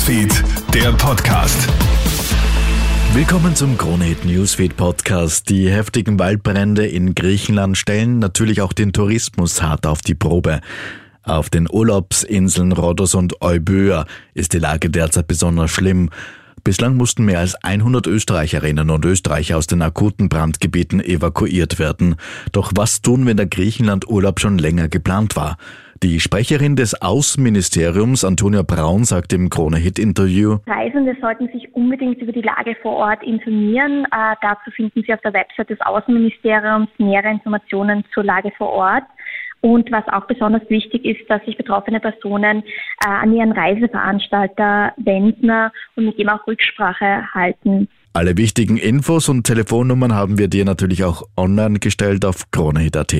Newsfeed, der Podcast. Willkommen zum Kronehit Newsfeed Podcast. Die heftigen Waldbrände in Griechenland stellen natürlich auch den Tourismus hart auf die Probe. Auf den Urlaubsinseln Rhodos und Euböa ist die Lage derzeit besonders schlimm. Bislang mussten mehr als 100 Österreicherinnen und Österreicher aus den akuten Brandgebieten evakuiert werden. Doch was tun, wenn der Griechenland-Urlaub schon länger geplant war? Die Sprecherin des Außenministeriums, Antonia Braun, sagt im Krone-Hit-Interview, Reisende sollten sich unbedingt über die Lage vor Ort informieren. Äh, dazu finden Sie auf der Website des Außenministeriums nähere Informationen zur Lage vor Ort. Und was auch besonders wichtig ist, dass sich betroffene Personen äh, an ihren Reiseveranstalter wenden und mit dem auch Rücksprache halten. Alle wichtigen Infos und Telefonnummern haben wir dir natürlich auch online gestellt auf kronehit.at.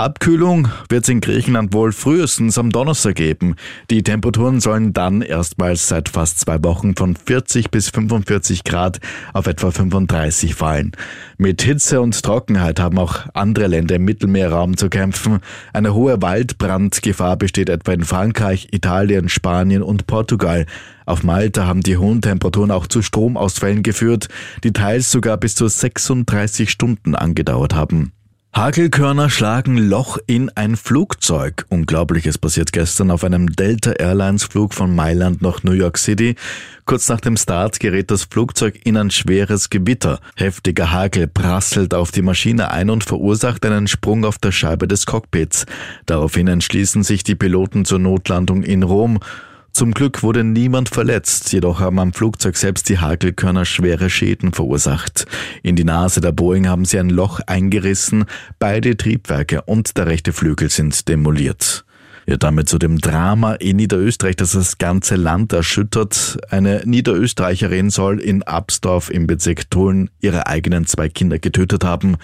Abkühlung wird es in Griechenland wohl frühestens am Donnerstag geben. Die Temperaturen sollen dann erstmals seit fast zwei Wochen von 40 bis 45 Grad auf etwa 35 fallen. Mit Hitze und Trockenheit haben auch andere Länder im Mittelmeerraum zu kämpfen. Eine hohe Waldbrandgefahr besteht etwa in Frankreich, Italien, Spanien und Portugal. Auf Malta haben die hohen Temperaturen auch zu Stromausfällen geführt, die teils sogar bis zu 36 Stunden angedauert haben. Hagelkörner schlagen Loch in ein Flugzeug. Unglaubliches passiert gestern auf einem Delta Airlines Flug von Mailand nach New York City. Kurz nach dem Start gerät das Flugzeug in ein schweres Gewitter. Heftiger Hagel prasselt auf die Maschine ein und verursacht einen Sprung auf der Scheibe des Cockpits. Daraufhin entschließen sich die Piloten zur Notlandung in Rom. Zum Glück wurde niemand verletzt, jedoch haben am Flugzeug selbst die Hagelkörner schwere Schäden verursacht. In die Nase der Boeing haben sie ein Loch eingerissen, beide Triebwerke und der rechte Flügel sind demoliert. Ja, damit zu dem Drama in Niederösterreich, das das ganze Land erschüttert. Eine Niederösterreicherin soll in Absdorf im Bezirk Tulln ihre eigenen zwei Kinder getötet haben.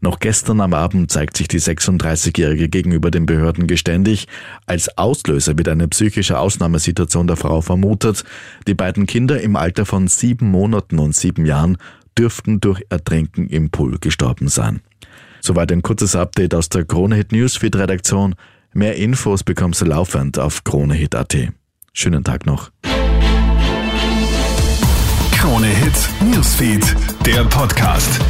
Noch gestern am Abend zeigt sich die 36-Jährige gegenüber den Behörden geständig. Als Auslöser wird eine psychische Ausnahmesituation der Frau vermutet. Die beiden Kinder im Alter von sieben Monaten und sieben Jahren dürften durch Ertrinken im Pool gestorben sein. Soweit ein kurzes Update aus der Kronehit Newsfeed Redaktion. Mehr Infos bekommst du laufend auf kronehit.at. Schönen Tag noch. Krone Hit Newsfeed, der Podcast.